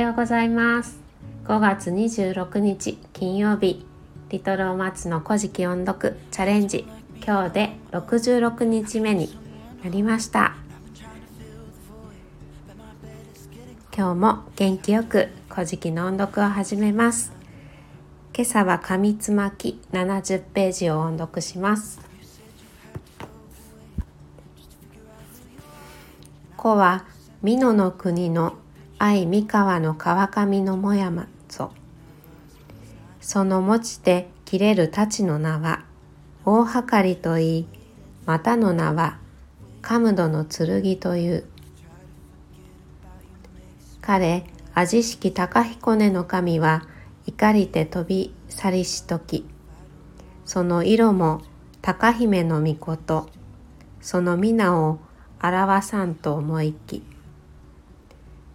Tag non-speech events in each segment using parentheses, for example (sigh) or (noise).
ようございます。5月26日金曜日。リトルお松の古事記音読チャレンジ。今日で66日目になりました。今日も元気よく古事記の音読を始めます。今朝は紙つまき70ページを音読します。子は美濃の国の愛三河の川上のもやまぞ。その持ちて切れる太刀の名は大計りといいまたの名はカムドの剣という。彼味式高彦根の神は怒りて飛び去りしときその色も高姫の御事その皆を表さんと思いき。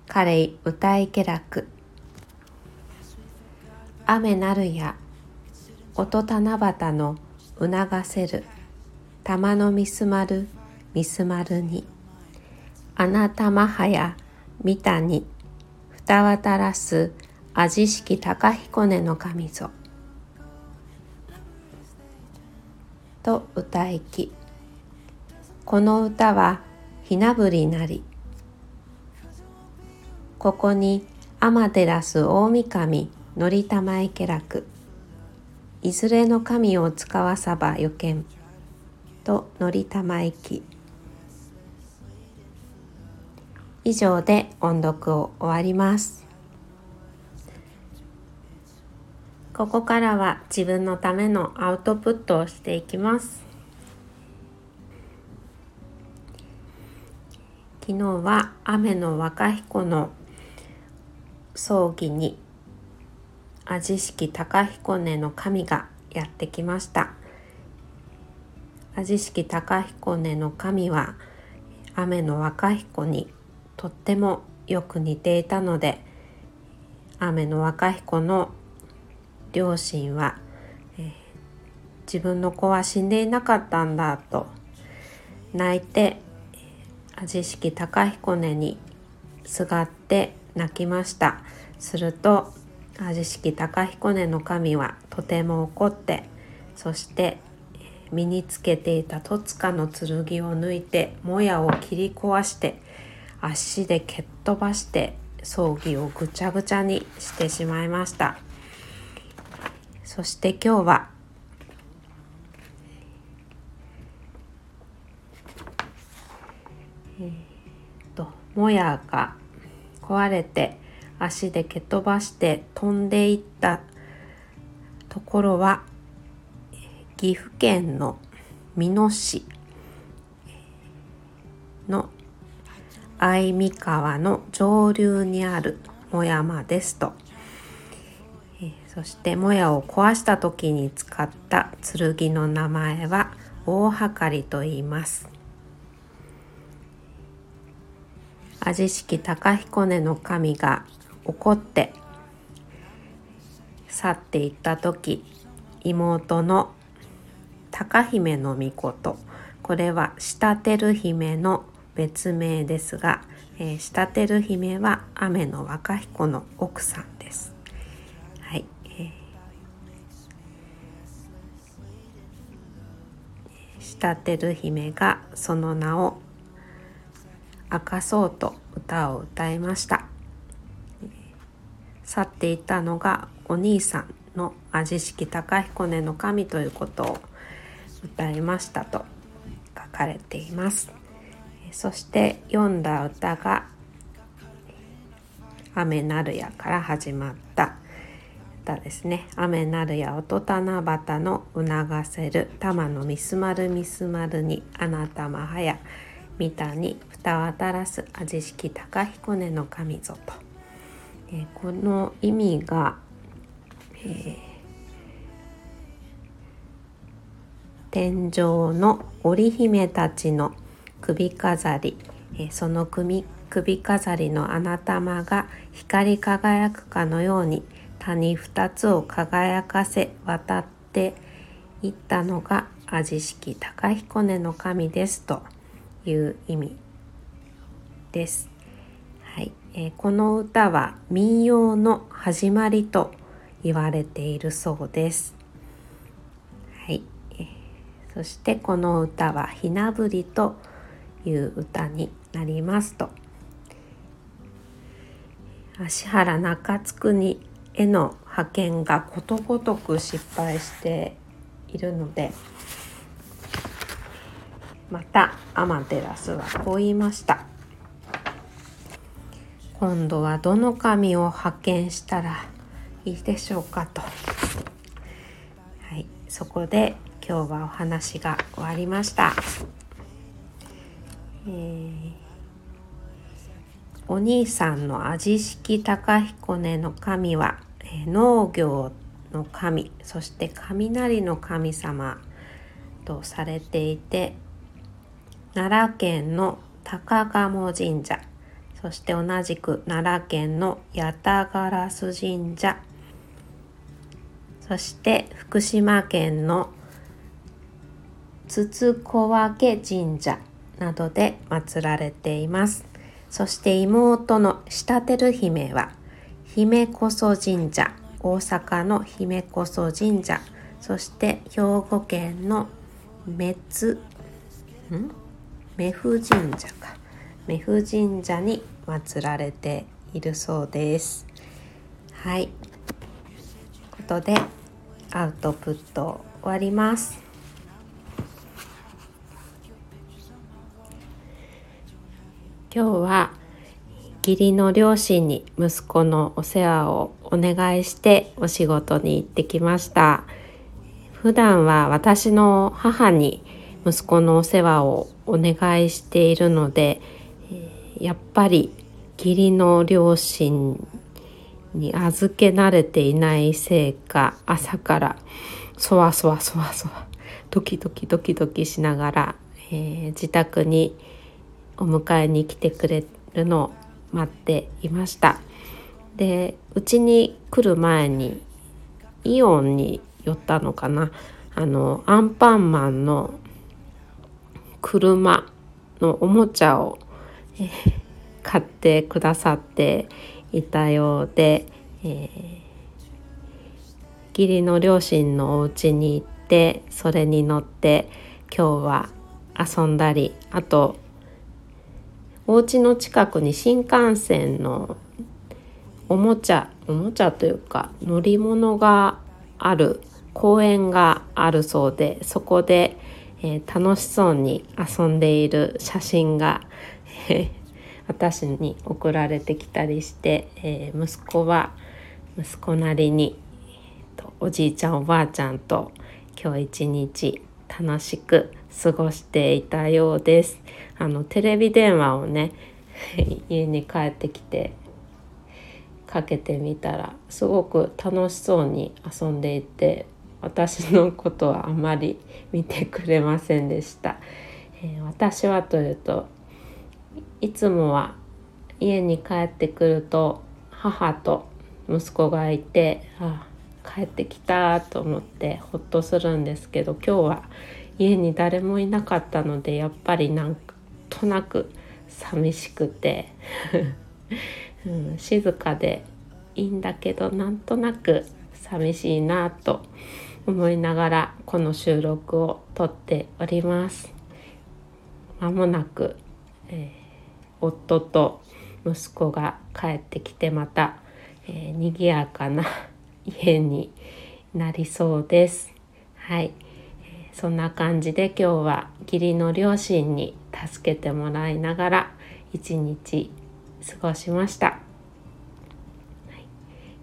彼歌いけらく雨なるや音七夕の促せる。玉のみすまるみすまるに。あなたまはやみたに。ふたわたらす味式高彦根の神ぞ。と歌いき。この歌はひなぶりなり。ここに天照大神則玉池家楽。いずれの神を使わさば予見と則玉駅以上で音読を終わります。ここからは自分のためのアウトプットをしていきます。昨日は雨の若彦の葬儀に味式高彦根の神がやってきました。味式高彦根の神は雨の若彦にとってもよく似ていたので雨の若彦の両親は、えー、自分の子は死んでいなかったんだと泣いて味式高彦根にすがって泣きました。すると味式高彦根の神はとても怒ってそして身につけていた戸塚の剣を抜いてもやを切り壊して足で蹴っ飛ばして葬儀をぐちゃぐちゃにしてしまいました。そして今日はえー、ともやが壊れて足で蹴飛ばして飛んでいった。ところは岐阜県の美濃市の相見川の上流にあるも山ですと、えそしてもやを壊した時に使った剣の名前は大計りと言います。味式高彦根の神が怒って去っていった時妹の高姫の御事これは下照姫の別名ですが、えー、下照姫は雨の若彦の奥さんです。はい、えー、下照姫がその名を明かそうと歌を歌いました。去っていたのがお兄さんの味式高彦根の神ということを歌いましたと書かれています。そして読んだ歌が「雨なるや」から始まった。歌ですね「雨なるや音七夕の促せる。玉のみすまるみすまるにあなたまはやみたに蓋をたらす味式高彦根の神ぞ」と。えこの意味が、えー、天井の織姫たちの首飾り、えその首首飾りの穴玉が光り輝くかのように谷二つを輝かせ渡っていったのが味式高彦根の神ですと。いう意味です。はい、えー、この歌は民謡の始まりと言われているそうです。はい、えー、そしてこの歌は「ひなぶり」という歌になりますと芦原中津国への派遣がことごとく失敗しているのでまたアマテラスはこう言いました。今度はどの神を派遣したらいいでしょうかと。はいそこで今日はお話が終わりました、えー、お兄さんの味式高彦根の神は、えー、農業の神そして雷の神様とされていて奈良県の高鴨神社。そして同じく奈良県の八田烏神社。そして福島県の筒小分神社などで祀られています。そして妹の下照姫は姫こそ神社大阪の姫こそ神社。そして兵庫県の滅ん？目布神社か。目布神社に祀られているそうです。はい。ことでアウトプット終わります。今日は義理の両親に息子のお世話をお願いしてお仕事に行ってきました。普段は私の母に息子のお世話をお願いしているのでやっぱり義理の両親に預け慣れていないせいか朝からそわそわそわそわドキドキドキドキしながら、えー、自宅にお迎えに来てくれるのを待っていました。でうちに来る前にイオンに寄ったのかな。あのアンパンマンの車のおもちゃを、え、買ってくださっていたようで、えー、義理の両親のお家に行ってそれに乗って今日は遊んだりあとお家の近くに新幹線のおもちゃおもちゃというか乗り物がある公園があるそうでそこでえー、楽しそうに遊んでいる写真が、え、(laughs) 私に送られてきたりして、えー、息子は息子なりに、えー、おじいちゃんおばあちゃんと今日一日楽しく過ごしていたようです。あのテレビ電話をね (laughs) 家に帰ってきてかけてみたらすごく楽しそうに遊んでいて私のことはあまり見てくれませんでした、えー、私はというといつもは家に帰ってくると母と息子がいてあ帰ってきたと思ってほっとするんですけど今日は家に誰もいなかったのでやっぱりなんとなく寂しくて、(laughs) うん、静かでいいんだけどなんとなく寂しいなと思いながらこの収録を撮っております。まもなく、えー、夫と息子が帰ってきてまた、えー、賑やかな家になりそうです。はい、えー、そんな感じで今日は義理の両親に助けてもらいながら一日過ごしました、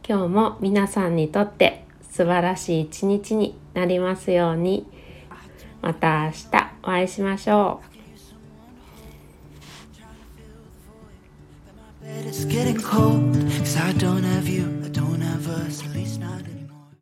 今日も皆さんにとって素晴らしい一日になりますようにまた明日お会いしましょう。It's getting cold, cause I don't have you.